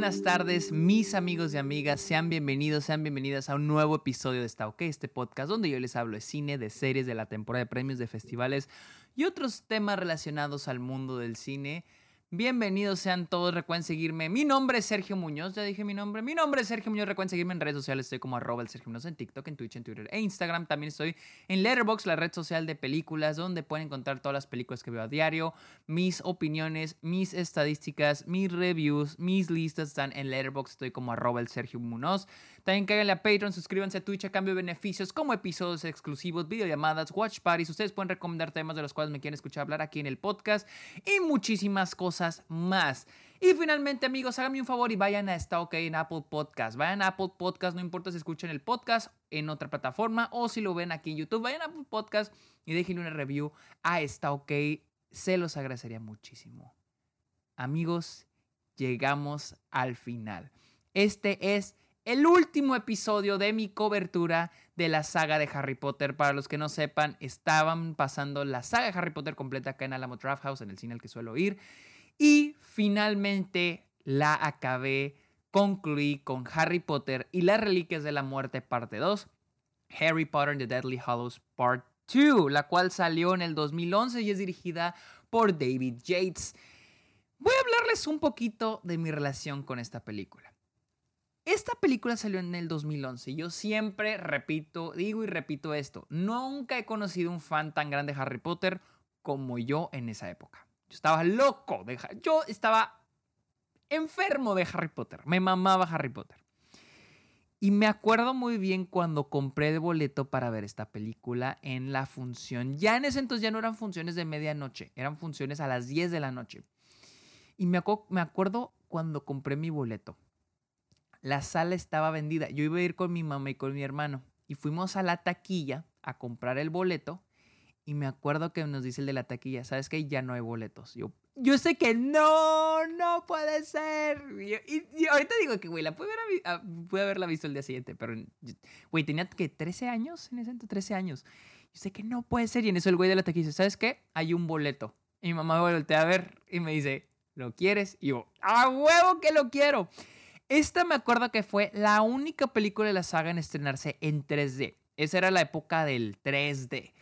buenas tardes, mis amigos y amigas. Sean bienvenidos, sean bienvenidas a un nuevo episodio de Está OK, este podcast donde yo les hablo de cine, de series, de la temporada de premios, de festivales y otros temas relacionados al mundo del cine. Bienvenidos sean todos, recuerden seguirme. Mi nombre es Sergio Muñoz, ya dije mi nombre. Mi nombre es Sergio Muñoz, recuerden seguirme en redes sociales. Estoy como arroba el Sergio Muñoz en TikTok, en Twitch, en Twitter e Instagram. También estoy en Letterboxd, la red social de películas, donde pueden encontrar todas las películas que veo a diario, mis opiniones, mis estadísticas, mis reviews, mis listas están en Letterboxd. Estoy como arroba el Sergio Muñoz. También cáiganle a Patreon, suscríbanse a Twitch a cambio de beneficios como episodios exclusivos, videollamadas, watch parties. Ustedes pueden recomendar temas de los cuales me quieren escuchar hablar aquí en el podcast y muchísimas cosas más. Y finalmente, amigos, háganme un favor y vayan a Está OK en Apple Podcast. Vayan a Apple Podcast, no importa si escuchan el podcast en otra plataforma o si lo ven aquí en YouTube. Vayan a Apple Podcast y déjenle una review a Está OK. Se los agradecería muchísimo. Amigos, llegamos al final. Este es el último episodio de mi cobertura de la saga de Harry Potter. Para los que no sepan, estaban pasando la saga de Harry Potter completa acá en Alamo Draft House, en el cine al que suelo ir. Y finalmente la acabé, concluí con Harry Potter y las Reliquias de la Muerte parte 2, Harry Potter and the Deadly Hallows Part 2, la cual salió en el 2011 y es dirigida por David Yates. Voy a hablarles un poquito de mi relación con esta película. Esta película salió en el 2011. Yo siempre repito, digo y repito esto. Nunca he conocido un fan tan grande de Harry Potter como yo en esa época. Yo estaba loco Yo estaba enfermo de Harry Potter. Me mamaba Harry Potter. Y me acuerdo muy bien cuando compré el boleto para ver esta película en la función. Ya en ese entonces ya no eran funciones de medianoche, eran funciones a las 10 de la noche. Y me, me acuerdo cuando compré mi boleto. La sala estaba vendida. Yo iba a ir con mi mamá y con mi hermano. Y fuimos a la taquilla a comprar el boleto. Y me acuerdo que nos dice el de la taquilla, ¿sabes qué? Ya no hay boletos. Yo, yo sé que no, no puede ser. Y, ahorita digo que, güey, la pude, ah, haberla visto el día siguiente, pero, güey, tenía que 13 años en ese momento, 13 años. Yo sé que no puede ser. Y en eso el güey de la taquilla dice, ¿sabes qué? Hay un boleto. Y mi mamá me voltea a ver y me dice, ¿lo quieres? Y yo, ¡a huevo que lo quiero! Esta me acuerdo que fue la única película de la saga en estrenarse en 3D. Esa era la época del 3D.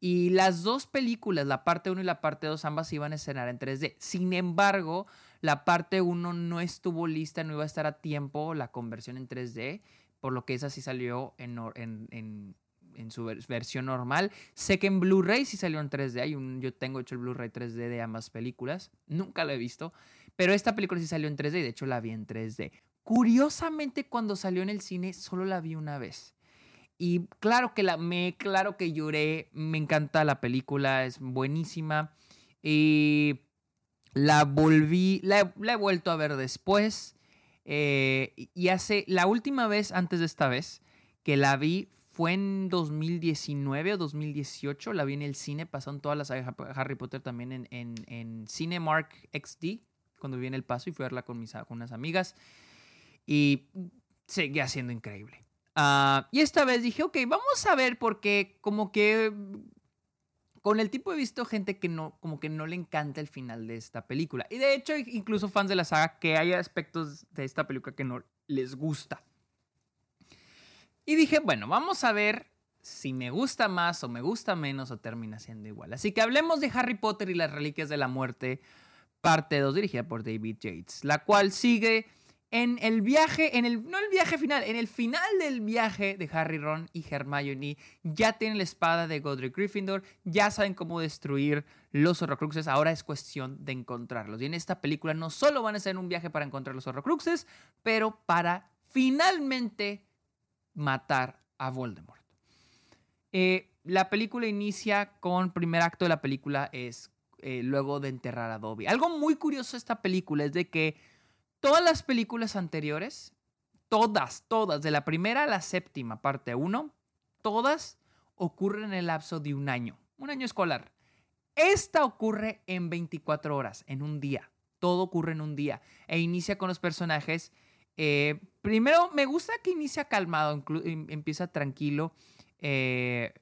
Y las dos películas, la parte 1 y la parte 2, ambas iban a estrenar en 3D. Sin embargo, la parte 1 no estuvo lista, no iba a estar a tiempo la conversión en 3D, por lo que esa sí salió en, su versión normal. Sé que en Blu-ray sí salió en 3D. Hay un, yo tengo hecho el Blu-ray 3D de ambas películas. Nunca lo he visto. Pero esta película sí salió en 3D y de hecho la vi en 3D. Curiosamente, cuando salió en el cine, solo la vi una vez. Y claro que la me, claro que lloré, me encanta la película, es buenísima. Y la volví, la, he vuelto a ver después. Eh, y hace, la última vez, antes de esta vez, que la vi fue en 2019 o 2018. La vi en el cine, pasaron todas las Harry Potter también en, en, en Cinemark XD, cuando vi en El Paso y fui a verla con, mis, con unas amigas. Y seguía siendo increíble. Ah, y esta vez dije, ok, vamos a ver porque como que con el tipo he visto gente que no, como que no le encanta el final de esta película. Y de hecho, incluso fans de la saga, que hay aspectos de esta película que no les gusta. Y dije, bueno, vamos a ver si me gusta más o me gusta menos o termina siendo igual. Así que hablemos de Harry Potter y las Reliquias de la Muerte, parte 2, dirigida por David Yates, la cual sigue en el viaje, en el, no el viaje final, en el final del viaje de Harry, Ron y Hermione, ya tienen la espada de Godric Gryffindor, ya saben cómo destruir los horrocruxes, ahora es cuestión de encontrarlos. Y en esta película no solo van a ser un viaje para encontrar los horrocruxes, pero para finalmente matar a Voldemort. Eh, la película inicia con, primer acto de la película es eh, luego de enterrar a Dobby. Algo muy curioso de esta película es de que Todas las películas anteriores, todas, todas, de la primera a la séptima, parte 1, todas ocurren en el lapso de un año, un año escolar. Esta ocurre en 24 horas, en un día. Todo ocurre en un día. E inicia con los personajes. Eh, primero, me gusta que inicia calmado, em, empieza tranquilo. Eh,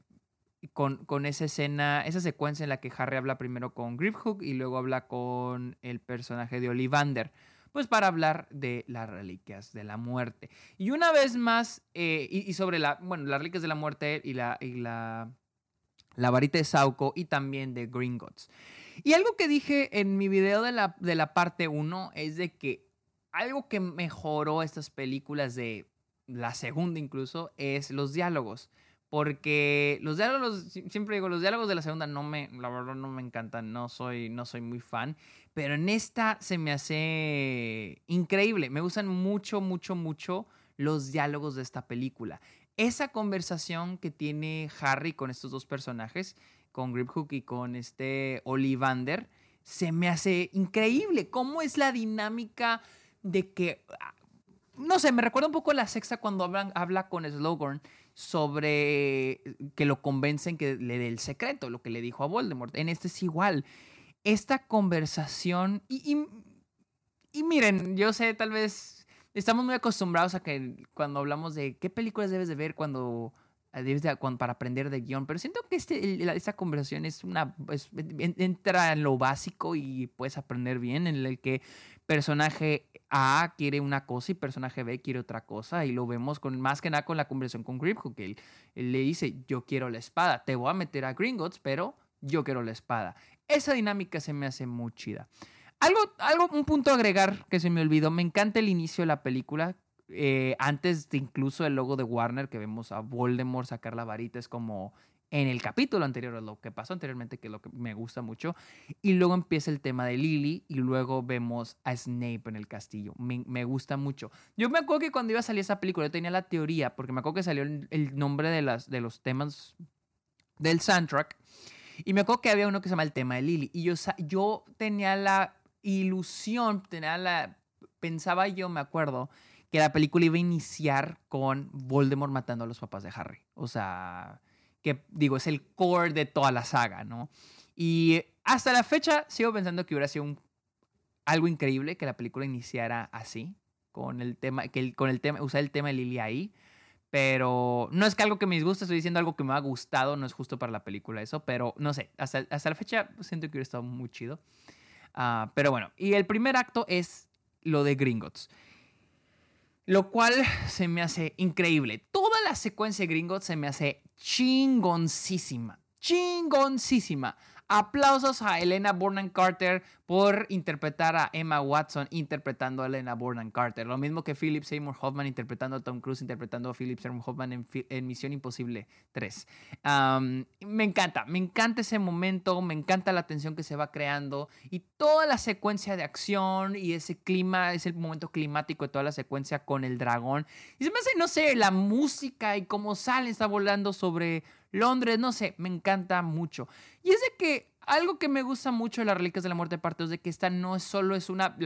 con, con, esa escena, esa secuencia en la que Harry habla primero con Griphook y luego habla con el personaje de Ollivander pues para hablar de las reliquias de la muerte. Y una vez más, eh, y, sobre la, bueno, las reliquias de la muerte y la, y la, la varita de Sauco y también de Gringotts. Y algo que dije en mi video de la, de la parte 1 es de que algo que mejoró estas películas de la segunda incluso es los diálogos. Porque los diálogos, siempre digo, los diálogos de la segunda no me, la verdad no me encantan, no soy, no soy muy fan. Pero en esta se me hace increíble. Me gustan mucho, mucho, mucho los diálogos de esta película. Esa conversación que tiene Harry con estos dos personajes, con Griphook y con este Olivander, se me hace increíble. ¿Cómo es la dinámica de que no sé, me recuerda un poco la sexta cuando hablan, habla con Slogorn sobre que lo convencen que le dé el secreto, lo que le dijo a Voldemort. En este es igual. Esta conversación, y, y, miren, yo sé, tal vez estamos muy acostumbrados a que cuando hablamos de qué películas debes de ver cuando de, para aprender de guion, pero siento que este, esta conversación es una, entra en lo básico y puedes aprender bien, en el que personaje A quiere una cosa y personaje B quiere otra cosa. Y lo vemos con más que nada con la conversación con Griphook, que él, le dice, yo quiero la espada, te voy a meter a Gringotts, pero yo quiero la espada. Esa dinámica se me hace muy chida. Algo, algo, un punto a agregar que se me olvidó, me encanta el inicio de la película. Eh, antes de incluso el logo de Warner, que vemos a Voldemort sacar la varita, es como en el capítulo anterior, lo que pasó anteriormente, que es lo que me gusta mucho. Y luego empieza el tema de Lily y luego vemos a Snape en el castillo. Me, gusta mucho. Yo me acuerdo que cuando iba a salir esa película, yo tenía la teoría, porque me acuerdo que salió el, nombre de, las, de los temas del soundtrack. Y me acuerdo que había uno que se llama el tema de Lily. Y yo, yo tenía la ilusión, tenía la, pensaba yo, me acuerdo, que la película iba a iniciar con Voldemort matando a los papás de Harry. O sea, que digo, es el core de toda la saga, ¿no? Y hasta la fecha sigo pensando que hubiera sido algo increíble que la película iniciara así, con el tema, que con el tema, usar el tema de Lily ahí. Pero no es que algo que me disguste, estoy diciendo algo que me ha gustado, no es justo para la película eso, pero no sé, hasta, hasta la fecha siento que hubiera estado muy chido. Ah, pero bueno, y el primer acto es lo de Gringotts. Lo cual se me hace increíble. Toda la secuencia de Gringotts se me hace chingoncísima. Chingoncísima. Aplausos a Elena Bonham Carter por interpretar a Emma Watson interpretando a Elena Bonham Carter. Lo mismo que Philip Seymour Hoffman interpretando a Tom Cruise interpretando a Philip Seymour Hoffman en, Misión Imposible 3. me encanta, me encanta ese momento, me encanta la tensión que se va creando y toda la secuencia de acción y ese clima, ese momento climático de toda la secuencia con el dragón. Y se me hace, no sé, la música y cómo sale, está volando sobre Londres, no sé, me encanta mucho. Y es de que algo que me gusta mucho de las Reliquias de la Muerte parte es de que esta no es solo es una,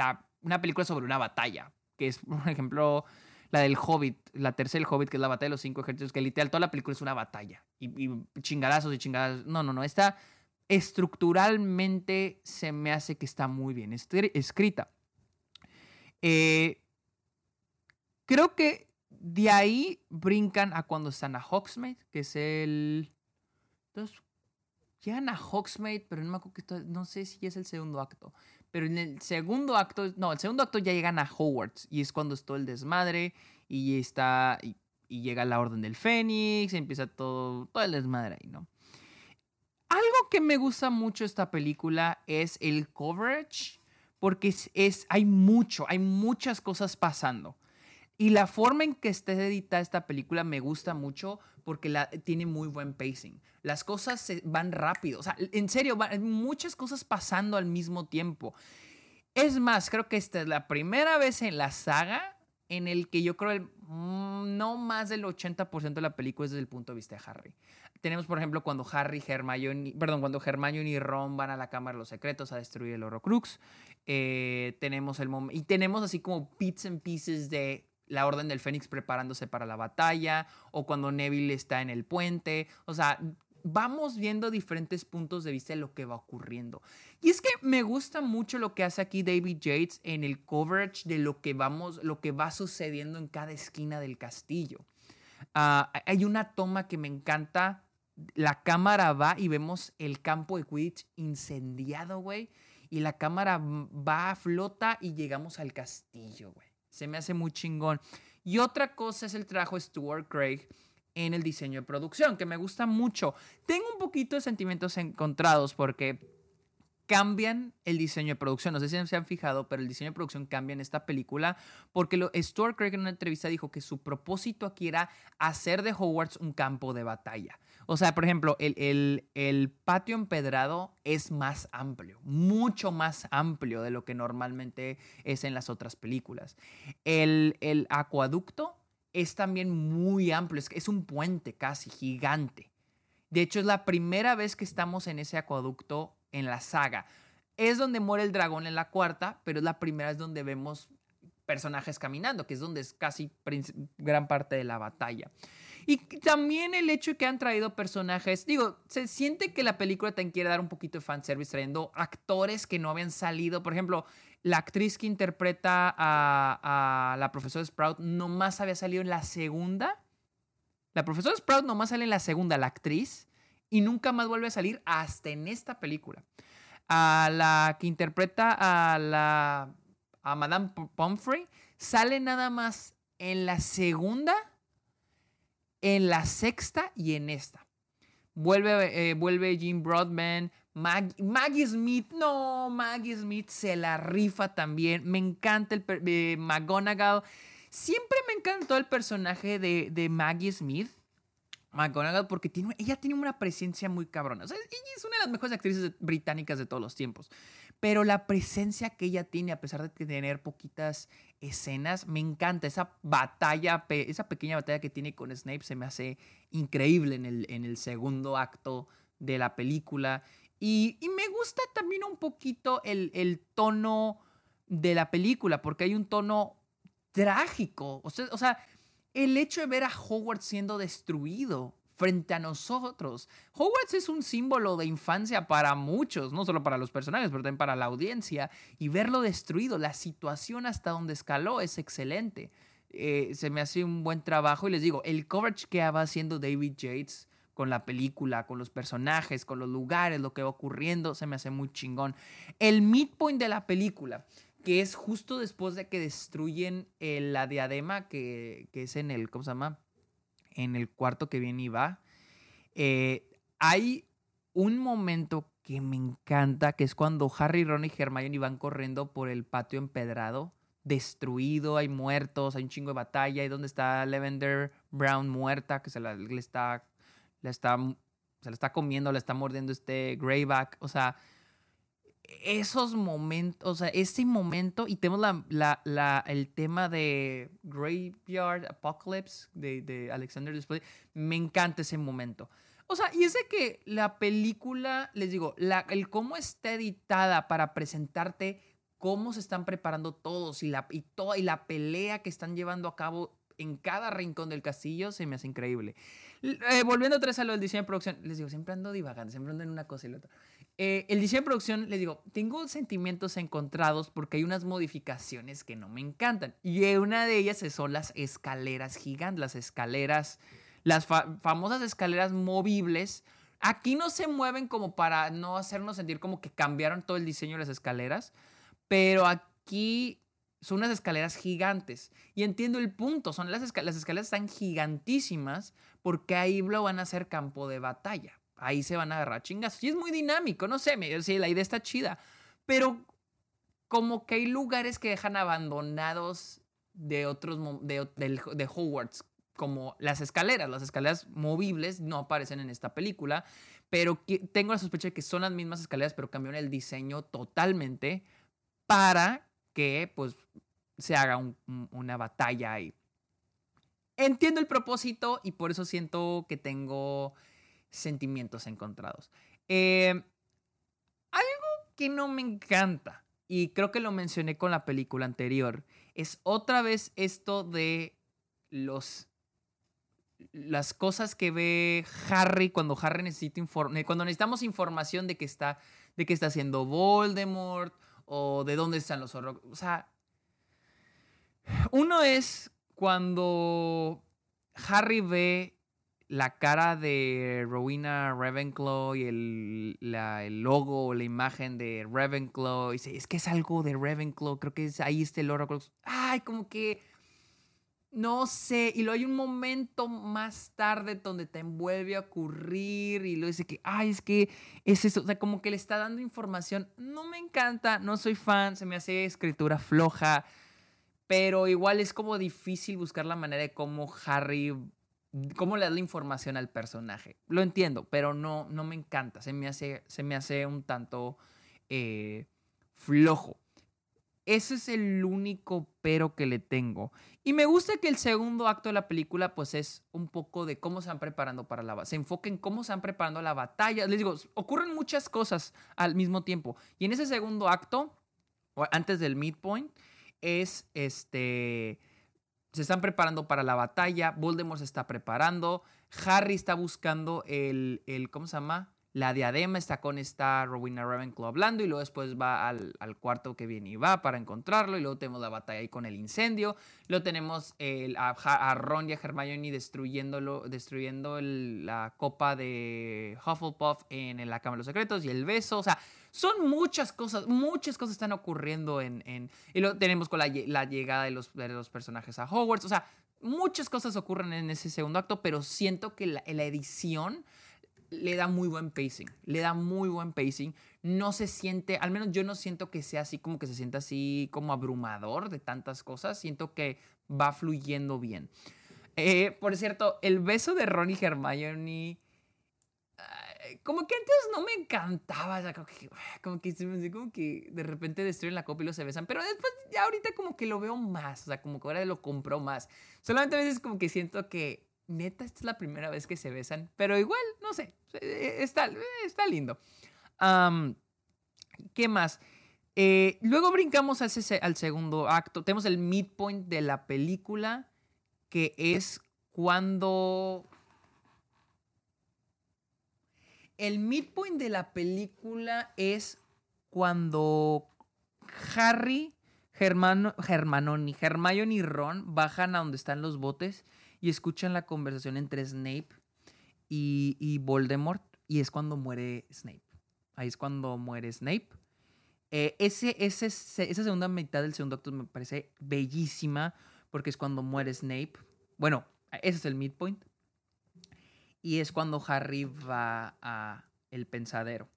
una película sobre una batalla, que es, por ejemplo, la del Hobbit, la tercera del Hobbit, que es la batalla de los cinco ejércitos, que literal toda la película es una batalla. Y, y chingadazos y chingadazos. No, no, no. Esta estructuralmente se me hace que está muy bien escrita. Eh, creo que de ahí brincan a cuando están a Hogsmeade, que es el... Entonces, llegan a Hogsmeade, pero no me acuerdo que no sé si es el segundo acto. Pero en el segundo acto, no, el segundo acto ya llegan a Hogwarts y es cuando es todo el desmadre y está y, llega la Orden del Fénix, y empieza todo, todo el desmadre ahí, ¿no? Algo que me gusta mucho esta película es el coverage, porque es hay mucho, hay muchas cosas pasando. Y la forma en que esté editada esta película me gusta mucho porque la, tiene muy buen pacing. Las cosas se, van rápido. O sea, en serio, hay muchas cosas pasando al mismo tiempo. Es más, creo que esta es la primera vez en la saga en el que yo creo el, mm, no más del 80% de la película es desde el punto de vista de Harry. Tenemos, por ejemplo, cuando Harry, Hermione, perdón, cuando Hermione y Ron van a la Cámara de los Secretos a destruir el Horrocrux. Eh, tenemos el y tenemos así como bits and pieces de la Orden del Fénix preparándose para la batalla, o cuando Neville está en el puente. O sea, vamos viendo diferentes puntos de vista de lo que va ocurriendo. Y es que me gusta mucho lo que hace aquí David Yates en el coverage de lo que vamos, lo que va sucediendo en cada esquina del castillo. Ah, hay una toma que me encanta. La cámara va y vemos el campo de Quidditch incendiado, güey. y la cámara va, flota y llegamos al castillo, güey. Se me hace muy chingón. Y otra cosa es el trabajo de Stuart Craig en el diseño de producción, que me gusta mucho. Tengo un poquito de sentimientos encontrados porque cambian el diseño de producción. No sé si se han fijado, pero el diseño de producción cambia en esta película porque lo, Stuart Craig en una entrevista dijo que su propósito aquí era hacer de Hogwarts un campo de batalla. O sea, por ejemplo, el, el, patio empedrado es más amplio, mucho más amplio de lo que normalmente es en las otras películas. El, el acueducto es también muy amplio, es, es un puente casi gigante. De hecho, es la primera vez que estamos en ese acueducto en la saga. Es donde muere el dragón en la cuarta, pero es la primera vez donde vemos personajes caminando, que es donde es casi gran parte de la batalla. Y también el hecho de que han traído personajes, digo, se siente que la película también quiere dar un poquito de fanservice trayendo actores que no habían salido. Por ejemplo, la actriz que interpreta a, a la profesora Sprout nomás había salido en la segunda. La profesora Sprout nomás sale en la segunda, la actriz y nunca más vuelve a salir hasta en esta película. A la que interpreta a la a Madame Pomfrey sale nada más en la segunda, en la sexta y en esta. Vuelve, eh, vuelve Jim Broadman, Maggie Smith, no, Maggie Smith se la rifa también. Me encanta el eh, McGonagall. Siempre me encantó el personaje de, Maggie Smith. McGonagall porque tiene, ella tiene una presencia muy cabrona. ella es una de las mejores actrices británicas de todos los tiempos. Pero la presencia que ella tiene, a pesar de tener poquitas escenas, me encanta. Esa batalla, esa pequeña batalla que tiene con Snape se me hace increíble en el, en el segundo acto de la película. Y, me gusta también un poquito el, el, tono de la película, porque hay un tono trágico. O sea, o sea el hecho de ver a Hogwarts siendo destruido frente a nosotros. Hogwarts es un símbolo de infancia para muchos, no solo para los personajes, pero también para la audiencia. Y verlo destruido, la situación hasta donde escaló es excelente. Eh, se me hace un buen trabajo y les digo, el coverage que va haciendo David Yates con la película, con los personajes, con los lugares, lo que va ocurriendo, se me hace muy chingón. El midpoint de la película que es justo después de que destruyen eh, la diadema que, es en el, ¿cómo se llama? En el cuarto que viene y. Eh, hay un momento que me encanta, que es cuando Harry, Ron y Hermione van corriendo por el patio empedrado, destruido, hay muertos, hay un chingo de batalla, y donde está Lavender Brown muerta, que se la, le está, está, se la está comiendo, le está mordiendo este Greyback, o sea, esos momentos, o sea, ese momento, y tenemos la, la, el tema de Graveyard Apocalypse de, de Alexander Display, me encanta ese momento. O sea, y ese que la película, les digo, la, el cómo está editada para presentarte cómo se están preparando todos y la, y, toda, y la pelea que están llevando a cabo en cada rincón del castillo se me hace increíble. Eh, volviendo otra vez a lo del diseño de producción, les digo, siempre ando divagando, siempre ando en una cosa y la otra. Eh, el diseño de producción, les digo, tengo sentimientos encontrados porque hay unas modificaciones que no me encantan. Y una de ellas son las escaleras gigantes, las escaleras, las famosas escaleras movibles. Aquí no se mueven como para no hacernos sentir como que cambiaron todo el diseño de las escaleras, pero aquí son unas escaleras gigantes. Y entiendo el punto, son las, las escaleras están gigantísimas porque ahí lo van a hacer campo de batalla ahí se van a agarrar chingas. Y es muy dinámico, no sé, me, sí, la idea está chida. Pero como que hay lugares que dejan abandonados de otros, de, de, Hogwarts, como las escaleras. Las escaleras movibles no aparecen en esta película, pero tengo la sospecha de que son las mismas escaleras, pero cambiaron el diseño totalmente para que pues se haga una batalla ahí. Entiendo el propósito y por eso siento que tengo sentimientos encontrados. Eh, algo que no me encanta, y creo que lo mencioné con la película anterior, es otra vez esto de los las cosas que ve Harry cuando Harry necesita cuando necesitamos información de que está de que está haciendo Voldemort o de dónde están los horrores. O sea, uno es cuando Harry ve la cara de Rowena Ravenclaw y el, el logo o la imagen de Ravenclaw. Y dice, es que es algo de Ravenclaw, creo que es, ahí está el Horrocrux. Ay, como que no sé, y luego hay un momento más tarde donde te envuelve a ocurrir y lo dice que, ay, es que es eso, o sea, como que le está dando información. No me encanta, no soy fan, se me hace escritura floja, pero igual es como difícil buscar la manera de cómo Harry, cómo le da la información al personaje. Lo entiendo, pero no, no me encanta, se me hace, se me hace un tanto eh, flojo. Ese es el único pero que le tengo. Y me gusta que el segundo acto de la película pues es un poco de cómo se van preparando para la Se enfoca en cómo se van preparando la batalla. Les digo, ocurren muchas cosas al mismo tiempo. Y en ese segundo acto, antes del midpoint, es este... Se están preparando para la batalla, Voldemort se está preparando, Harry está buscando el, el ¿cómo se llama? la diadema está con esta Rowena Ravenclaw hablando y luego después va al, cuarto que viene y va para encontrarlo y luego tenemos la batalla ahí con el incendio, luego tenemos el, a, Ron y a Hermione destruyéndolo, destruyendo la copa de Hufflepuff en, la Cámara de los Secretos y el beso, o sea, son muchas cosas, muchas cosas están ocurriendo en... en y luego tenemos con la, llegada de los, de los personajes a Hogwarts, o sea, muchas cosas ocurren en ese segundo acto, pero siento que la, la edición le da muy buen pacing, le da muy buen pacing. No se siente, al menos yo no siento que sea así como que se sienta así como abrumador de tantas cosas, siento que va fluyendo bien. Eh, por cierto, el beso de Ron y Hermione, como que antes no me encantaba, como, que, como, que, de repente destruyen la copa y los se besan, pero después ya ahorita como que lo veo más, o sea, como que ahora lo compro más. Solamente a veces como que siento que neta, esta es la primera vez que se besan, pero igual, no sé, eh, está, está lindo. ¿Qué más? Eh, luego brincamos ese, al segundo acto. Tenemos el midpoint de la película, que es cuando... El midpoint de la película es cuando Harry, Germano, Germanoni, Hermione y Ron bajan a donde están los botes y escuchan la conversación entre Snape y, Voldemort y es cuando muere Snape. Ahí es cuando muere Snape. Eh, ese, ese, esa segunda mitad del segundo acto me parece bellísima porque es cuando muere Snape. Bueno, ese es el midpoint. Y es cuando Harry va a el pensadero.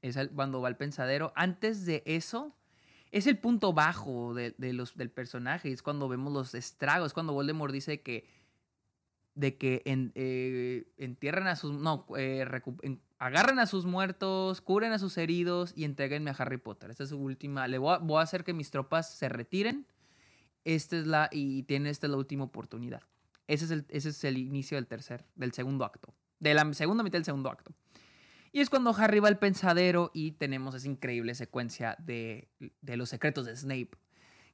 Es cuando va al pensadero. Antes de eso, es el punto bajo de, los, del personaje. Es cuando vemos los estragos. Cuando Voldemort dice que. De que en, eh, entierren a sus. No, eh, agarren a sus muertos, curen a sus heridos y entreguenme a Harry Potter. Esta es su última. Le voy a, hacer que mis tropas se retiren. Esta es la. Y tiene esta la última oportunidad. Ese es el, ese es el inicio del tercer. Del segundo acto. De la segunda mitad del segundo acto. Y es cuando Harry va al pensadero y tenemos esa increíble secuencia de, los secretos de Snape.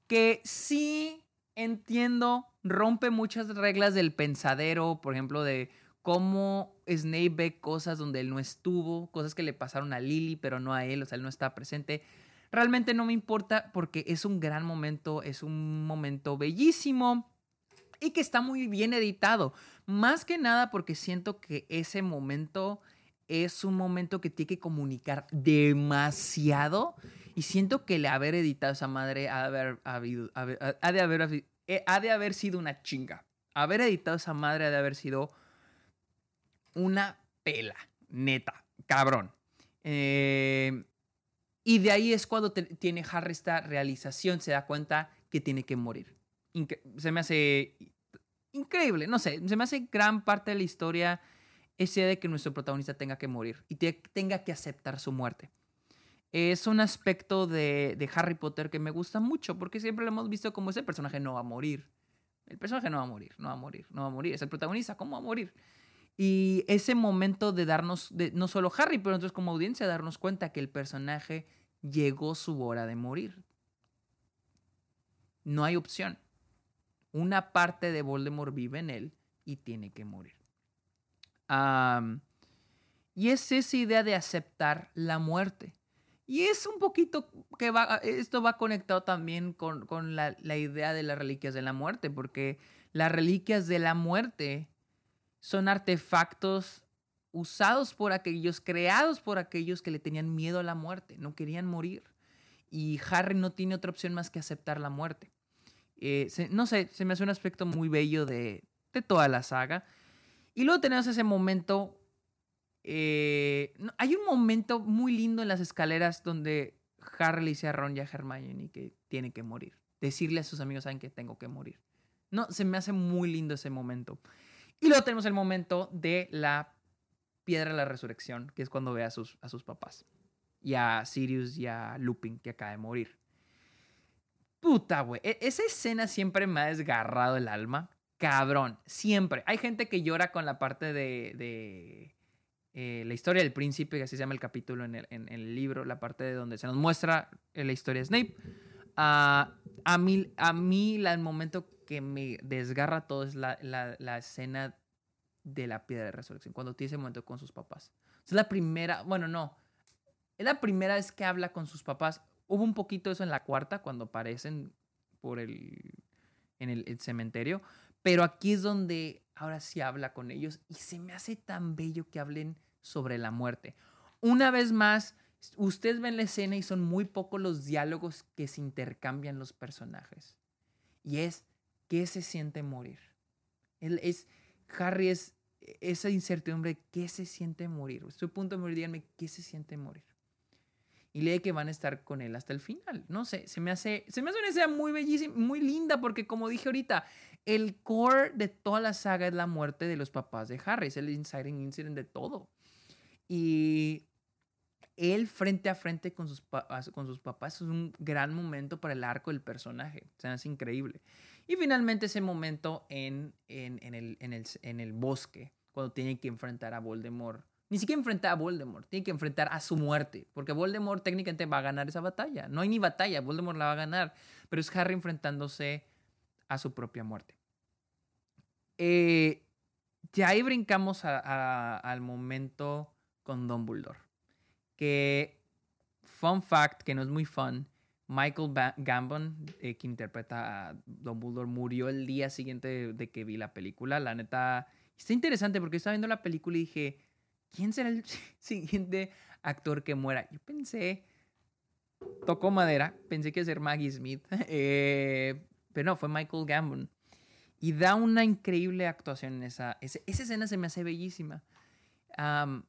Que sí entiendo, rompe muchas reglas del pensadero, por ejemplo, de cómo Snape ve cosas donde él no estuvo, cosas que le pasaron a Lily, pero no a él, o sea, él no está presente. Realmente no me importa porque es un gran momento, es un momento bellísimo y que está muy bien editado. Más que nada porque siento que ese momento es un momento que tiene que comunicar demasiado. Y siento que el haber editado esa madre ha de haber, ha de haber, eh, ha de haber sido una chinga. Haber editado esa madre ha de haber sido una pela, neta, cabrón. Eh, y de ahí es cuando tiene Harry esta realización, se da cuenta que tiene que morir. Se me hace increíble, no sé, se me hace gran parte de la historia ese de que nuestro protagonista tenga que morir y tenga que aceptar su muerte. Es un aspecto de, Harry Potter que me gusta mucho porque siempre lo hemos visto como ese personaje no va a morir. El personaje no va a morir, no va a morir, no va a morir. Es el protagonista, ¿cómo va a morir? Y ese momento de darnos, de, no solo Harry, pero nosotros como audiencia, darnos cuenta que el personaje llegó su hora de morir. No hay opción. Una parte de Voldemort vive en él y tiene que morir y es esa idea de aceptar la muerte. Y es un poquito que va, esto va conectado también con, la, idea de las reliquias de la muerte, porque las reliquias de la muerte son artefactos usados por aquellos, creados por aquellos que le tenían miedo a la muerte, no querían morir. Y Harry no tiene otra opción más que aceptar la muerte. Eh, no sé, se me hace un aspecto muy bello de, de toda la saga. Y luego tenemos ese momento. Eh, hay un momento muy lindo en las escaleras donde Harry le dice a Ron y a Hermione que tiene que morir. Decirle a sus amigos, saben que tengo que morir. No, se me hace muy lindo ese momento. Y luego tenemos el momento de la piedra de la resurrección, que es cuando ve a sus, a sus papás. Y a Sirius y a Lupin, que acaba de morir. Puta, güey. E, esa escena siempre me ha desgarrado el alma. Cabrón. Siempre. Hay gente que llora con la parte de, de eh, la historia del príncipe, que así se llama el capítulo en el, libro, la parte de donde se nos muestra la historia de Snape. Uh, a mí, a mí el momento que me desgarra todo es la, la, la, escena de la piedra de resurrección, cuando tiene ese momento con sus papás. Es la primera, bueno, no, es la primera vez que habla con sus papás. Hubo un poquito eso en la cuarta, cuando aparecen por el, en el, cementerio, pero aquí es donde ahora sí habla con ellos y se me hace tan bello que hablen sobre la muerte. Una vez más, ustedes ven la escena y son muy pocos los diálogos que se intercambian los personajes. Y es ¿Qué se siente morir? Él es, Harry es esa incertidumbre, ¿qué se siente morir? Estoy a punto de morir, díganme, ¿qué se siente morir? Y lee que van a estar con él hasta el final. No sé, se me hace, se me hace una escena muy bellísima, muy linda, porque como dije ahorita, el core de toda la saga es la muerte de los papás de Harry, es el inciting incident de todo. Y él frente a frente con sus, con sus papás es un gran momento para el arco del personaje. O sea, es increíble. Y finalmente ese momento en, en, en, el, en, el, en el bosque, cuando tiene que enfrentar a Voldemort. Ni siquiera enfrentar a Voldemort, tiene que enfrentar a su muerte, porque Voldemort técnicamente va a ganar esa batalla. No hay ni batalla, Voldemort la va a ganar, pero es Harry enfrentándose a su propia muerte. Eh, ya ahí brincamos al momento con Dumbledore, que, fun fact, que no es muy fun, Michael Gambon, eh, que interpreta a Dumbledore, murió el día siguiente de, que vi la película. La neta, está interesante porque estaba viendo la película y dije, ¿quién será el siguiente actor que muera? Yo pensé, tocó madera, pensé que iba a ser Maggie Smith, eh, pero no, fue Michael Gambon. Y da una increíble actuación en esa, esa, escena se me hace bellísima. y, no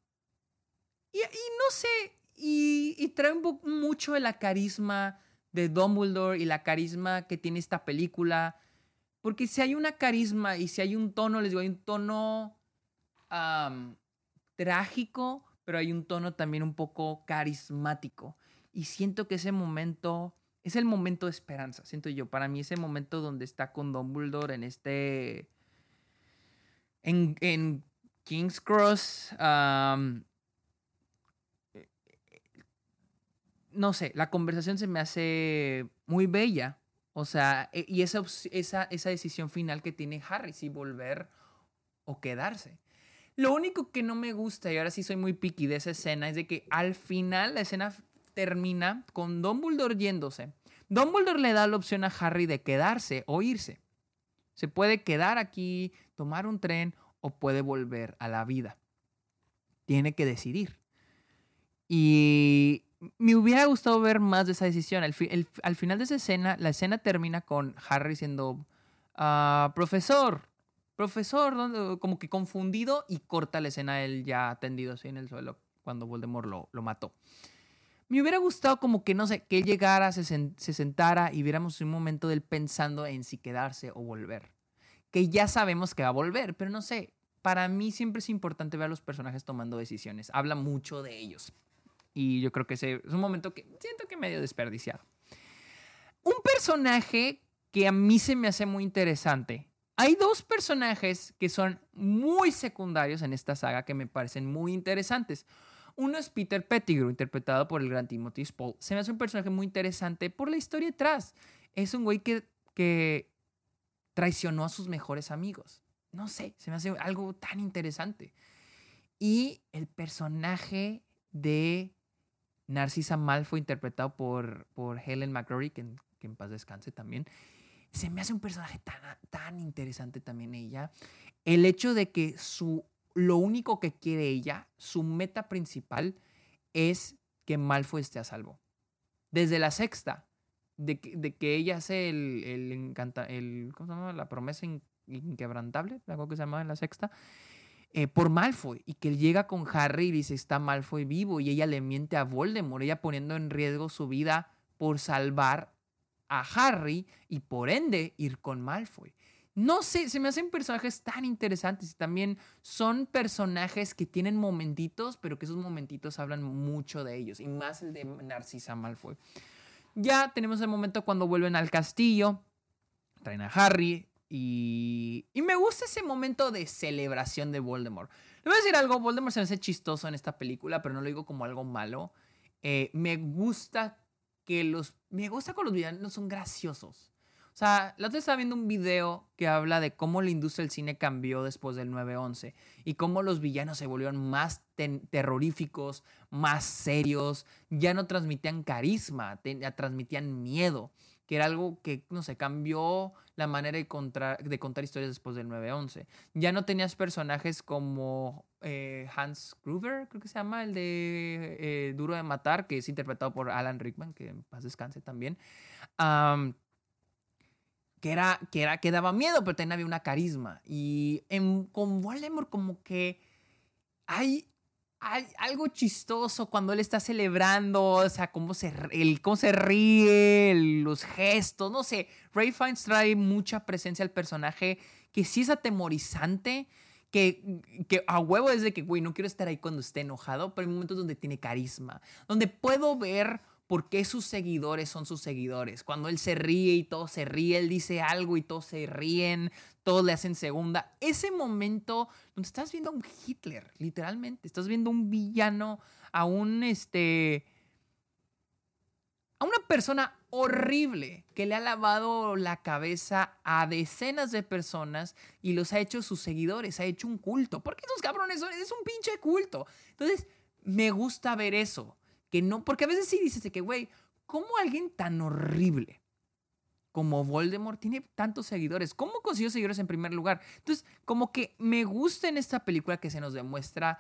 sé, y, y trae mucho de la carisma de Dumbledore y la carisma que tiene esta película. Porque si hay una carisma y si hay un tono, les digo, hay un tono trágico, pero hay un tono también un poco carismático. Y siento que ese momento es el momento de esperanza, siento yo. Para mí ese momento donde está con Dumbledore en este... En, en King's Cross, no sé, la conversación se me hace muy bella. O sea, e, y esa, esa, esa decisión final que tiene Harry, si volver o quedarse. Lo único que no me gusta, y ahora sí soy muy picky de esa escena, es de que al final la escena termina con Dumbledore yéndose. Dumbledore le da la opción a Harry de quedarse o irse. Se puede quedar aquí, tomar un tren o puede volver a la vida. Tiene que decidir. Y me hubiera gustado ver más de esa decisión. Al, final de esa escena, la escena termina con Harry siendo ah, profesor, profesor, como que confundido y corta la escena él ya tendido así en el suelo cuando Voldemort lo, lo mató. Me hubiera gustado como que, no sé, que llegara, se, se sentara y viéramos un momento de él pensando en si quedarse o volver. Que ya sabemos que va a volver, pero no sé, para mí siempre es importante ver a los personajes tomando decisiones. Habla mucho de ellos. Y yo creo que es un momento que siento que medio desperdiciado. Un personaje que a mí se me hace muy interesante. Hay dos personajes que son muy secundarios en esta saga que me parecen muy interesantes. Uno es Peter Pettigrew, interpretado por el gran Timothy Spall. Se me hace un personaje muy interesante por la historia detrás. Es un güey que, que traicionó a sus mejores amigos. No sé, se me hace algo tan interesante. Y el personaje de Narcisa Malfoy, interpretado por, por Helen McCrory, que, que, en paz descanse también. Se me hace un personaje tan, tan interesante también ella. el hecho de que su, lo único que quiere ella, su meta principal, es que Malfoy esté a salvo. Desde la sexta, de que, de que ella hace el, el, encanta, el ¿cómo se llama? La promesa inquebrantable, algo que se llama en la sexta, eh, por Malfoy. Y que llega con Harry y dice, está Malfoy vivo. Y ella le miente a Voldemort, ella poniendo en riesgo su vida por salvar a Harry y por ende ir con Malfoy. No sé, se me hacen personajes tan interesantes y también son personajes que tienen momentitos, pero que esos momentitos hablan mucho de ellos y más el de Narcisa Malfoy. Ya tenemos el momento cuando vuelven al castillo, traen a Harry y, y me gusta ese momento de celebración de Voldemort. Le voy a decir algo, Voldemort se me hace chistoso en esta película, pero no lo digo como algo malo. Eh, me gusta que los... Me gusta con los villanos son graciosos. O sea, la otra estaba viendo un video que habla de cómo la industria del cine cambió después del 9-11 y cómo los villanos se volvieron más terroríficos, más serios, ya no transmitían carisma, transmitían miedo, que era algo que, no sé, cambió la manera de, de contar historias después del 9-11. Ya no tenías personajes como eh, Hans Gruber, creo que se llama, el de eh, Duro de Matar, que es interpretado por Alan Rickman, que en paz descanse también que era, que era, que daba miedo, pero también había una carisma. Y en, con Voldemort como que hay, hay algo chistoso cuando él está celebrando, o sea, cómo se, el, cómo se ríe, los gestos, no sé. Ray Fiennes trae mucha presencia al personaje que sí es atemorizante, que, que a huevo es de que, güey, no quiero estar ahí cuando esté enojado, pero hay momentos donde tiene carisma, donde puedo ver por qué sus seguidores son sus seguidores. Cuando él se ríe y todos se ríen, él dice algo y todos se ríen, todos le hacen segunda. Ese momento donde estás viendo a un Hitler, literalmente, estás viendo a un villano, a un este a una persona horrible que le ha lavado la cabeza a decenas de personas y los ha hecho sus seguidores, ha hecho un culto. Porque esos cabrones son, es un pinche culto. Entonces, me gusta ver eso que no, porque a veces sí dices que, güey, ¿cómo alguien tan horrible como Voldemort tiene tantos seguidores? ¿Cómo consiguió seguidores en primer lugar? Entonces, como que me gusta en esta película que se nos demuestra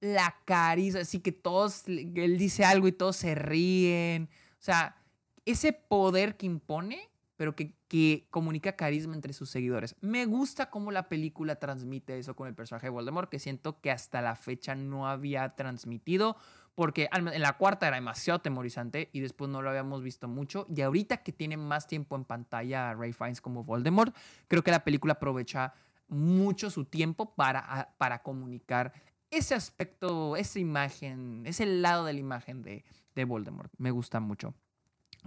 la carisma, así que todos, él dice algo y todos se ríen. O sea, ese poder que impone, pero que, que comunica carisma entre sus seguidores. Me gusta cómo la película transmite eso con el personaje de Voldemort, que siento que hasta la fecha no había transmitido porque en la cuarta era demasiado temorizante y después no lo habíamos visto mucho. Y ahorita que tiene más tiempo en pantalla Ray Fiennes como Voldemort, creo que la película aprovecha mucho su tiempo para, para comunicar ese aspecto, esa imagen, ese lado de la imagen de, de Voldemort. Me gusta mucho.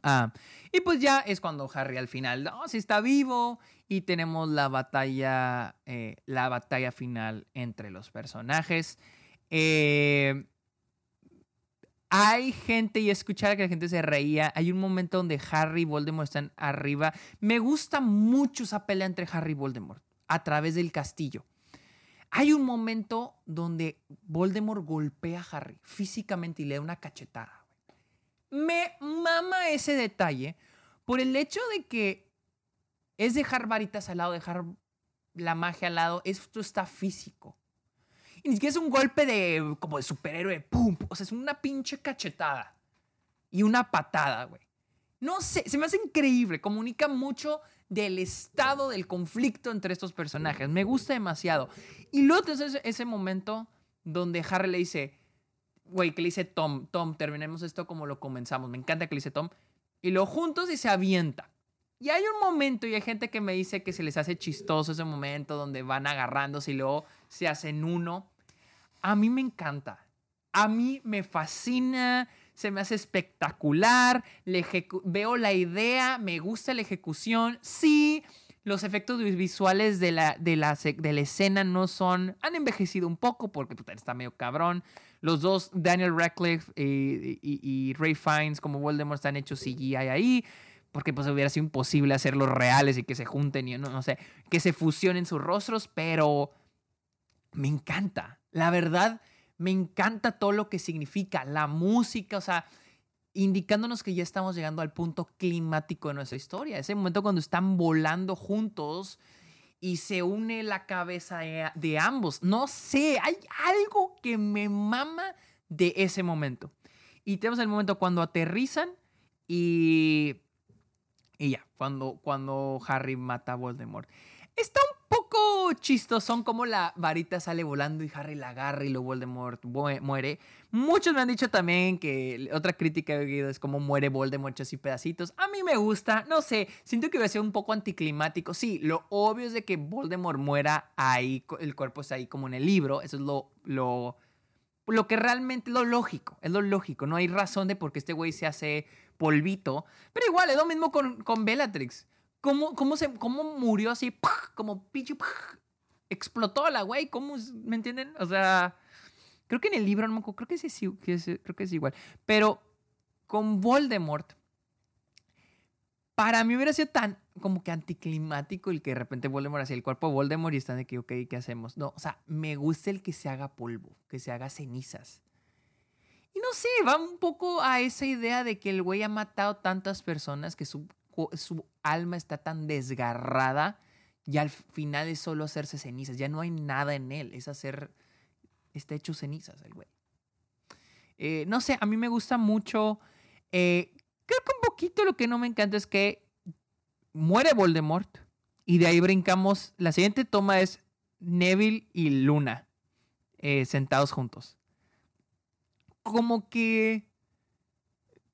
Ah, y pues ya es cuando Harry al final, no, si está vivo y tenemos la batalla, eh, la batalla final entre los personajes. Eh, hay gente, y escuchar que la gente se reía, hay un momento donde Harry y Voldemort están arriba. Me gusta mucho esa pelea entre Harry y Voldemort a través del castillo. Hay un momento donde Voldemort golpea a Harry físicamente y le da una cachetada. Me mama ese detalle por el hecho de que es dejar varitas al lado, dejar la magia al lado, esto está físico. Y ni siquiera es un golpe de como de superhéroe, ¡pum! O sea, es una pinche cachetada. Y una patada, güey. No sé, se me hace increíble. Comunica mucho del estado del conflicto entre estos personajes. Me gusta demasiado. Y luego es ese momento donde Harry le dice, güey, que le dice Tom, Tom, terminemos esto como lo comenzamos. Me encanta que le dice Tom. Y lo juntos y se avienta. Y hay un momento y hay gente que me dice que se les hace chistoso ese momento donde van agarrándose y luego se hacen uno. A mí me encanta. A mí me fascina, se me hace espectacular, veo la idea, me gusta la ejecución. Sí, los efectos visuales de la, de la, de la escena no son, han envejecido un poco porque está medio cabrón. Los dos, Daniel Radcliffe y, y, Ray Fiennes como Voldemort están hechos CGI ahí porque pues hubiera sido imposible hacerlos reales y que se junten y no, no sé, que se fusionen sus rostros, pero me encanta. La verdad, me encanta todo lo que significa la música, o sea, indicándonos que ya estamos llegando al punto climático de nuestra historia. Ese momento cuando están volando juntos y se une la cabeza de, ambos. No sé, hay algo que me mama de ese momento. Y tenemos el momento cuando aterrizan y... Y ya, cuando, cuando Harry mata a Voldemort. Está un poco chistosón como la varita sale volando y Harry la agarra y lo Voldemort muere. Muchos me han dicho también que otra crítica he oído es como muere Voldemort así pedacitos. A mí me gusta, no sé, siento que va a ser un poco anticlimático. Sí, lo obvio es de que Voldemort muera ahí, el cuerpo está ahí como en el libro, eso es lo, lo, lo que realmente, lo lógico, es lo lógico. No hay razón de por qué este güey se hace polvito, pero igual es lo mismo con, con Bellatrix. ¿Cómo, cómo, se, cómo murió así? Como pinche. Explotó la güey. ¿Cómo? ¿Me entienden? O sea. Creo que en el libro, no creo que, sí, que es, creo que es igual. Pero con Voldemort, para mí hubiera sido tan como que anticlimático el que de repente Voldemort hacia el cuerpo de Voldemort y están de que, ok, ¿qué hacemos? No, o sea, me gusta el que se haga polvo, que se haga cenizas. Y no sé, va un poco a esa idea de que el güey ha matado tantas personas que su su alma está tan desgarrada y al final es solo hacerse cenizas. Ya no hay nada en él, es hacer, está hecho cenizas el güey. Eh, no sé, a mí me gusta mucho. Eh, creo que un poquito lo que no me encanta es que muere Voldemort y de ahí brincamos. La siguiente toma es Neville y Luna eh, sentados juntos. Como que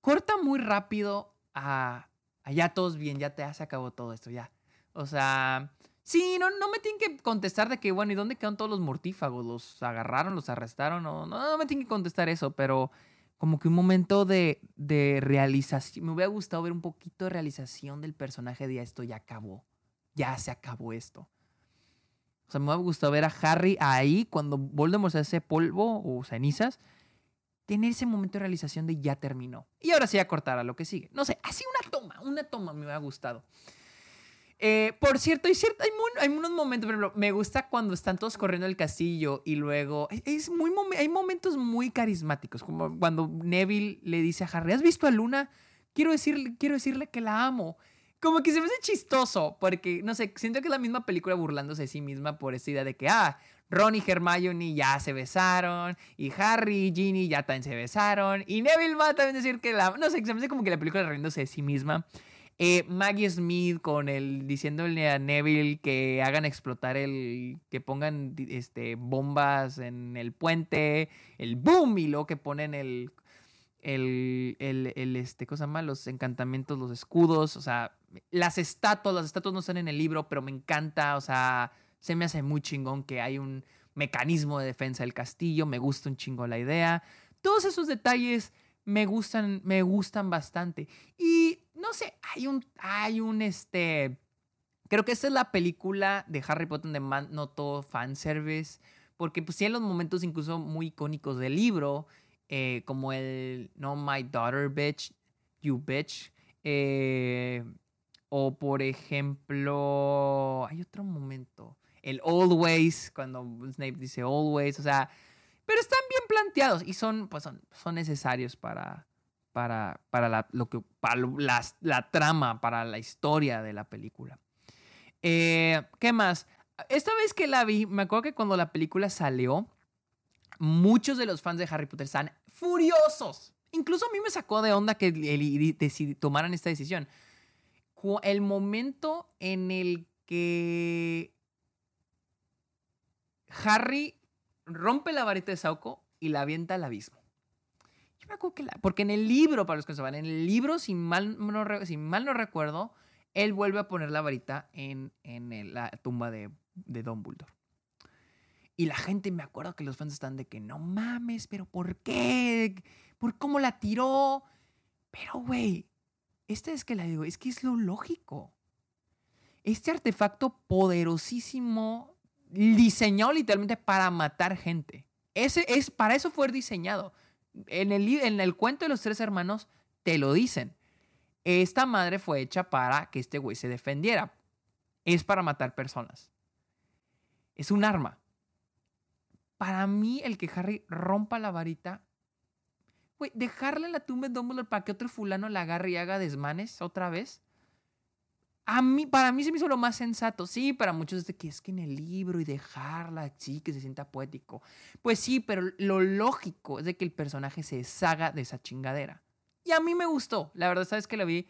corta muy rápido a, allá todos bien, ya te se acabó todo esto, ya. O sea, sí, no, no me tienen que contestar de que, bueno, ¿y dónde quedan todos los mortífagos? ¿Los agarraron, los arrestaron? No, no, no me tienen que contestar eso, pero como que un momento de, de realización, me hubiera gustado ver un poquito de realización del personaje de esto ya acabó, ya se acabó esto. O sea, me hubiera gustado ver a Harry ahí cuando Voldemort se hace polvo o cenizas tener ese momento de realización de ya terminó. Y ahora sí a cortar a lo que sigue. No sé, así una toma, una toma me ha gustado. Eh, por cierto, hay, cierto hay, unos momentos, por me gusta cuando están todos corriendo el castillo y luego es muy hay momentos muy carismáticos, como cuando Neville le dice a Harry, ¿has visto a Luna? Quiero decirle, quiero decirle que la amo. Como que se me hace chistoso, porque, no sé, siento que es la misma película burlándose de sí misma por esta idea de que, ah, Ron y Hermione ya se besaron, y Harry y Ginny ya también se besaron, y Neville va a también decir que la... No sé, se me hace como que la película riéndose de sí misma. Eh, Maggie Smith con el diciéndole a Neville que hagan explotar el que pongan este bombas en el puente, el boom y luego que ponen el el, el, el este cosa más los encantamientos, los escudos, o sea, las estatuas, las estatuas no están en el libro, pero me encanta, o sea, se me hace muy chingón que hay un mecanismo de defensa del castillo, me gusta un chingo la idea. Todos esos detalles me gustan, me gustan bastante. Y no sé, hay un, hay un, este, creo que esta es la película de Harry Potter donde más notó fanservice, porque pues sí hay los momentos incluso muy icónicos del libro, eh, como el No My Daughter Bitch, You Bitch, eh, o por ejemplo, hay otro momento el always, cuando Snape dice always, o sea, pero están bien planteados y son, pues son, son necesarios para, para, para, la, lo que, para la, trama, para la historia de la película. Eh, ¿Qué más? Esta vez que la vi, me acuerdo que cuando la película salió, muchos de los fans de Harry Potter están furiosos. Incluso a mí me sacó de onda que tomaran esta decisión. El momento en el que Harry rompe la varita de Sauco y la avienta al abismo. Yo me acuerdo que la, porque en el libro, para los que se van, en el libro, si mal no, mal no recuerdo, él vuelve a poner la varita en, en la tumba de, de Dumbledore. Y la gente, me acuerdo que los fans están de que no mames, pero ¿por qué? ¿Por cómo la tiró? Pero, güey, esta es que la digo, es que es lo lógico. Este artefacto poderosísimo diseñado literalmente para matar gente. Ese es, para eso fue diseñado. En el, en el cuento de los tres hermanos te lo dicen. Esta madre fue hecha para que este güey se defendiera. Es para matar personas. Es un arma. Para mí, el que Harry rompa la varita. Güey, dejarle la tumba de Dumbledore para que otro fulano la agarre y haga desmanes otra vez. A mí, para mí se me hizo lo más sensato. Sí, para muchos es de que es que en el libro y dejarla, sí, que se sienta poético. Pues sí, pero lo lógico es de que el personaje se deshaga de esa chingadera. Y a mí me gustó. La verdad, sabes que la vi.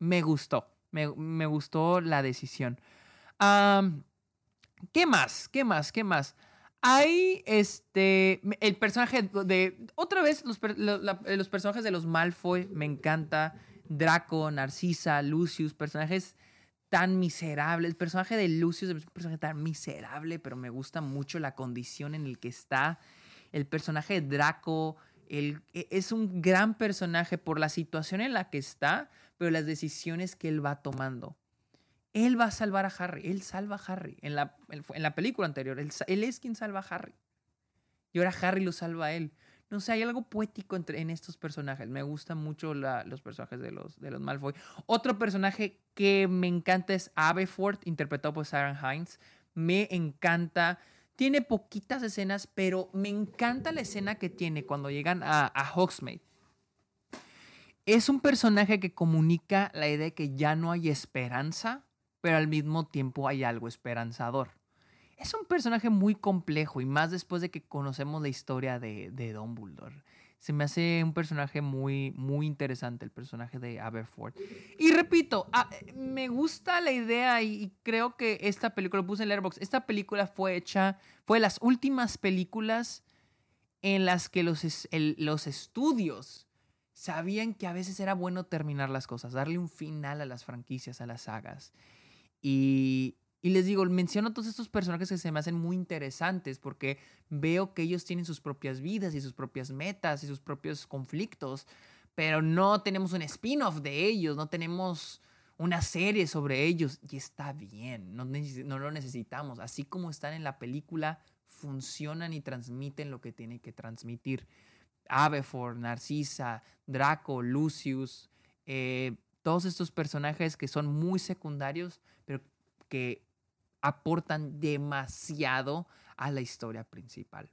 Me gustó. Me, gustó la decisión. ¿Qué más? ¿Qué más? ¿Qué más? Hay este. El personaje de. Otra vez, los, los personajes de los Malfoy me encanta. Draco, Narcisa, Lucius, personajes tan miserables. El personaje de Lucius es un personaje tan miserable, pero me gusta mucho la condición en el que está. El personaje de Draco e, es un gran personaje por la situación en la que está, pero las decisiones que él va tomando. Él va a salvar a Harry, él salva a Harry. En la, en la película anterior, él, es quien salva a Harry. Y ahora Harry lo salva a él. No sé, hay algo poético entre, en estos personajes. Me gustan mucho los personajes de los, de los Malfoy. Otro personaje que me encanta es Aberforth, interpretado por Sarah Hines. Me encanta. Tiene poquitas escenas, pero me encanta la escena que tiene cuando llegan a, a Hogsmeade. Es un personaje que comunica la idea de que ya no hay esperanza, pero al mismo tiempo hay algo esperanzador es un personaje muy complejo y más después de que conocemos la historia de, de Dumbledore. Se me hace un personaje muy, muy interesante, el personaje de Aberforth. Y repito, ah, me gusta la idea y, creo que esta película, lo puse en Letterboxd, esta película fue hecha, fue de las últimas películas en las que los, los estudios sabían que a veces era bueno terminar las cosas, darle un final a las franquicias, a las sagas. Y, les digo, menciono todos estos personajes que se me hacen muy interesantes porque veo que ellos tienen sus propias vidas y sus propias metas y sus propios conflictos, pero no tenemos un spin-off de ellos, no tenemos una serie sobre ellos y está bien, no, no lo necesitamos. Así como están en la película, funcionan y transmiten lo que tienen que transmitir. Aberforth, Narcisa, Draco, Lucius, eh, todos estos personajes que son muy secundarios, pero que aportan demasiado a la historia principal.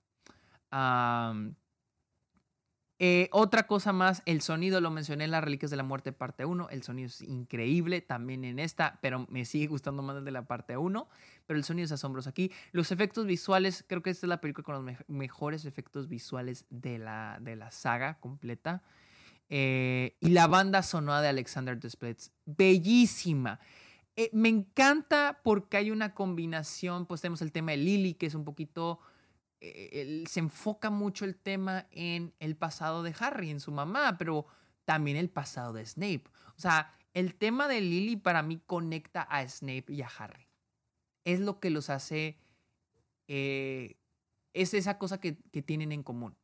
Eh, otra cosa más, el sonido lo mencioné en las Reliquias de la Muerte parte 1, el sonido es increíble también en esta, pero me sigue gustando más el de la parte 1, pero el sonido es asombroso aquí. Los efectos visuales, creo que esta es la película con los mejores efectos visuales de la, de la saga completa. Eh, y la banda sonora de Alexander Desplatz, bellísima. Eh, me encanta porque hay una combinación, pues tenemos el tema de Lily, que es un poquito, eh, se enfoca mucho el tema en el pasado de Harry, en su mamá, pero también el pasado de Snape. O sea, el tema de Lily para mí conecta a Snape y a Harry. Es lo que los hace, eh, es esa cosa que, tienen en común,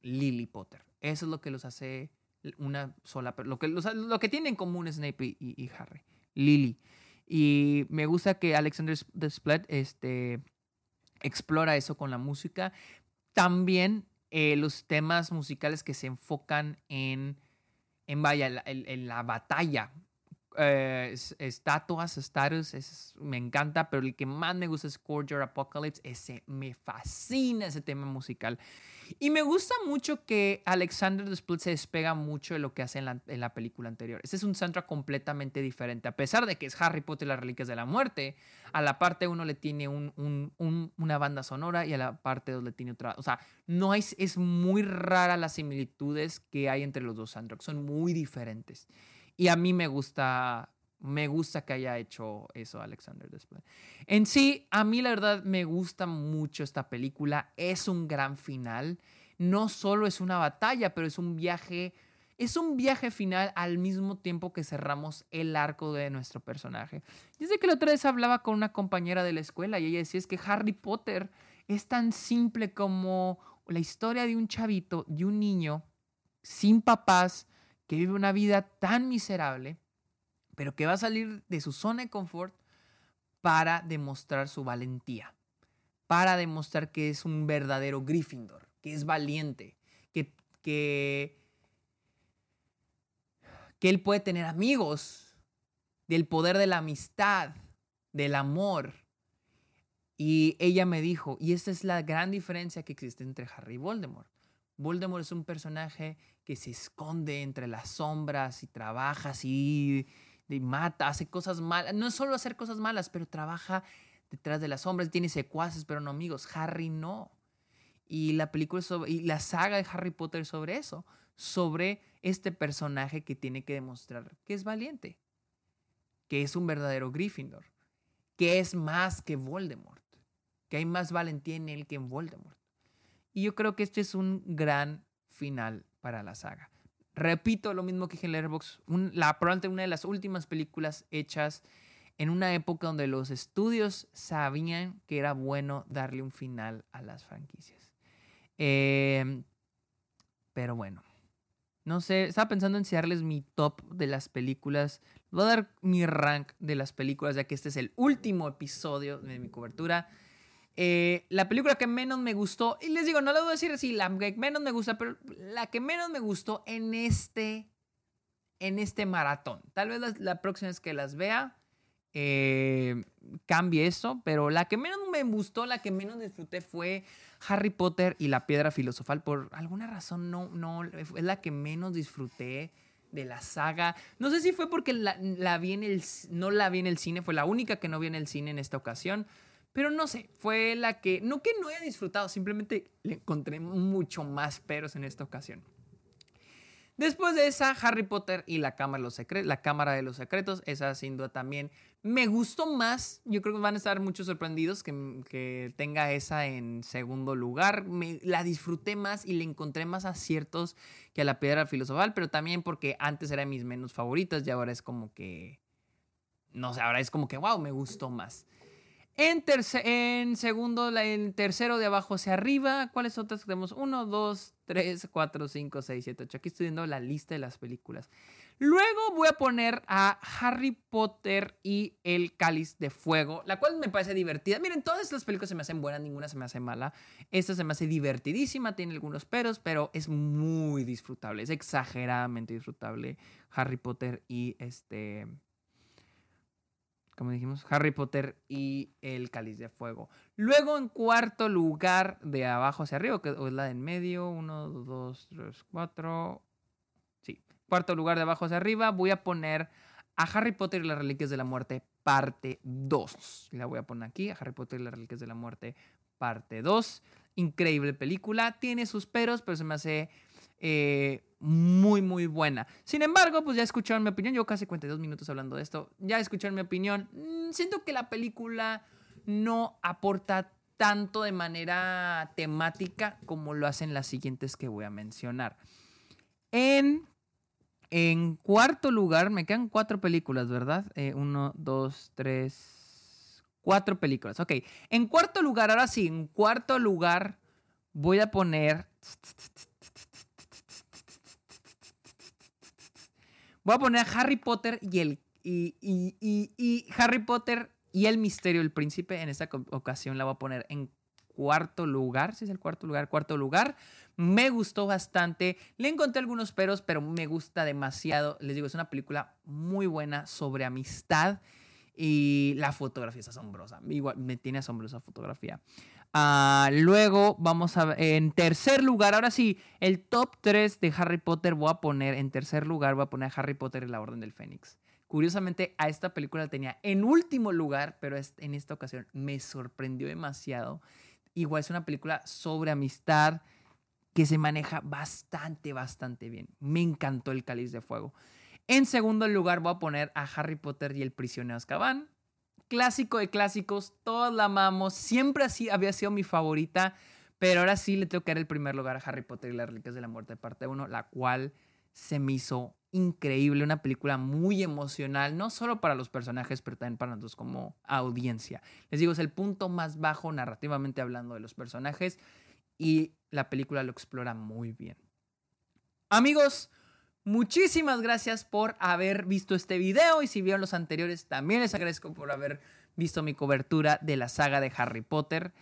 Lily Potter. Eso es lo que los hace una sola, lo que, lo que tienen en común Snape y, y Harry. Lily. Y me gusta que Alexander Desplat este, explora eso con la música. También eh, los temas musicales que se enfocan en, en vaya, en, la batalla. Eh, estatuas, status, me encanta, pero el que más me gusta es Your Apocalypse. Ese, me fascina ese tema musical. Y me gusta mucho que Alexander Desplat se despega mucho de lo que hace en la, película anterior. Este es un soundtrack completamente diferente. A pesar de que es Harry Potter y las Reliquias de la Muerte, a la parte uno le tiene una banda sonora y a la parte dos le tiene otra. O sea, no hay, es muy rara las similitudes que hay entre los dos soundtracks. Son muy diferentes. Y a mí me gusta me gusta que haya hecho eso Alexander Desplat. En sí, a mí la verdad me gusta mucho esta película. Es un gran final. No solo es una batalla, pero es un viaje. Es un viaje final al mismo tiempo que cerramos el arco de nuestro personaje. Desde que la otra vez hablaba con una compañera de la escuela y ella decía es que Harry Potter es tan simple como la historia de un chavito, de un niño sin papás, vive una vida tan miserable pero que va a salir de su zona de confort para demostrar su valentía, para demostrar que es un verdadero Gryffindor, que es valiente, que, que, que él puede tener amigos, del poder de la amistad, del amor. Y ella me dijo, y esta es la gran diferencia que existe entre Harry y Voldemort. Voldemort es un personaje que se esconde entre las sombras y trabaja así de mata, hace cosas malas. No es solo hacer cosas malas, pero trabaja detrás de las sombras, tiene secuaces, pero no amigos. Harry no. Y la película y la saga de Harry Potter sobre eso, sobre este personaje que tiene que demostrar que es valiente, que es un verdadero Gryffindor, que es más que Voldemort, que hay más valentía en él que en Voldemort. Y yo creo que este es un gran final para la saga. Repito lo mismo que dije en Letterboxd, la, probablemente una de las últimas películas hechas en una época donde los estudios sabían que era bueno darle un final a las franquicias. Em, pero bueno, no sé, estaba pensando en darles mi top de las películas. Voy a dar mi rank de las películas, ya que este es el último episodio de mi cobertura. Eh, la película que menos me gustó, y les digo, no le voy a decir así, la que menos me gusta, pero la que menos me gustó en este, en este maratón. Tal vez la, la próxima vez que las vea, eh, cambie eso, pero la que menos me gustó, la que menos disfruté fue Harry Potter y la piedra filosofal. Por alguna razón no, no, es la que menos disfruté de la saga. No sé si fue porque la, la vi en el, no la vi en el cine, fue la única que no vi en el cine en esta ocasión. Pero no sé, fue la que, no que no haya disfrutado, simplemente le encontré mucho más peros en esta ocasión. Después de esa, Harry Potter y la Cámara de los, Secretos, la Cámara de los Secretos, esa sin duda también me gustó más. Yo creo que van a estar muchos sorprendidos que, tenga esa en segundo lugar. Me, la disfruté más y le encontré más aciertos que a la Piedra Filosofal, pero también porque antes era mis menos favoritas y ahora es como que, no sé, ahora es como que, wow, me gustó más. En, en segundo, en tercero de abajo hacia arriba, ¿cuáles otras tenemos? 1, 2, 3, 4, 5, 6, 7, 8. Aquí estoy viendo la lista de las películas. Luego voy a poner a Harry Potter y el Cáliz de Fuego, la cual me parece divertida. Miren, todas las películas se me hacen buenas, ninguna se me hace mala. Esta se me hace divertidísima, tiene algunos peros, pero es muy disfrutable, es exageradamente disfrutable Harry Potter y este como dijimos, Harry Potter y el Cáliz de Fuego. Luego, en cuarto lugar, de abajo hacia arriba, que es la de en medio, uno, dos, tres, cuatro. Sí, cuarto lugar de abajo hacia arriba, voy a poner a Harry Potter y las Reliquias de la Muerte, parte 2. La voy a poner aquí, a Harry Potter y las Reliquias de la Muerte, parte 2. Increíble película, tiene sus peros, pero se me hace eh, muy, muy buena. Sin embargo, pues ya escucharon mi opinión. Yo casi 42 minutos hablando de esto. Ya escucharon mi opinión. Mm, siento que la película no aporta tanto de manera temática como lo hacen las siguientes que voy a mencionar. En, en cuarto lugar, me quedan cuatro películas, ¿verdad? Eh, uno, dos, tres, cuatro películas. Ok, en cuarto lugar, ahora sí, en cuarto lugar voy a poner... Voy a poner a Harry Potter y el. Y, Harry Potter y el misterio del príncipe. En esta ocasión la voy a poner en cuarto lugar. Si es el cuarto lugar, cuarto lugar. Me gustó bastante. Le encontré algunos peros, pero me gusta demasiado. Les digo, es una película muy buena sobre amistad. Y la fotografía es asombrosa. Igual me tiene asombrosa fotografía. Ah, luego vamos a en tercer lugar, ahora sí, el top 3 de Harry Potter voy a poner, en tercer lugar voy a poner a Harry Potter y la Orden del Fénix. Curiosamente, a esta película la tenía en último lugar, pero en esta ocasión me sorprendió demasiado. Igual es una película sobre amistad que se maneja bastante, bastante bien. Me encantó el Cáliz de Fuego. En segundo lugar voy a poner a Harry Potter y el Prisionero Azkaban clásico de clásicos, todos la amamos, siempre así había sido mi favorita, pero ahora sí le tengo que dar el primer lugar a Harry Potter y las Reliquias de la Muerte, parte 1, la cual se me hizo increíble, una película muy emocional, no solo para los personajes, pero también para nosotros como audiencia. Les digo, es el punto más bajo narrativamente hablando de los personajes y la película lo explora muy bien. Amigos, Muchísimas gracias por haber visto este video y si vieron los anteriores también les agradezco por haber visto mi cobertura de la saga de Harry Potter.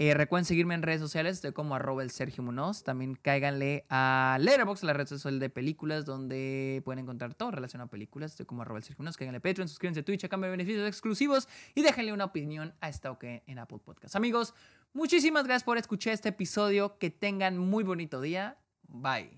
Eh, recuerden seguirme en redes sociales, estoy como arroba el Sergio Munoz. También cáiganle a Letterboxd, la red social de películas, donde pueden encontrar todo relacionado a películas. Estoy como arroba el Sergio Munoz. Cáiganle a Patreon, suscríbanse a Twitch, a cambio de beneficios exclusivos y déjenle una opinión a esta OK en Apple Podcast. Amigos, muchísimas gracias por escuchar este episodio. Que tengan muy bonito día. Bye.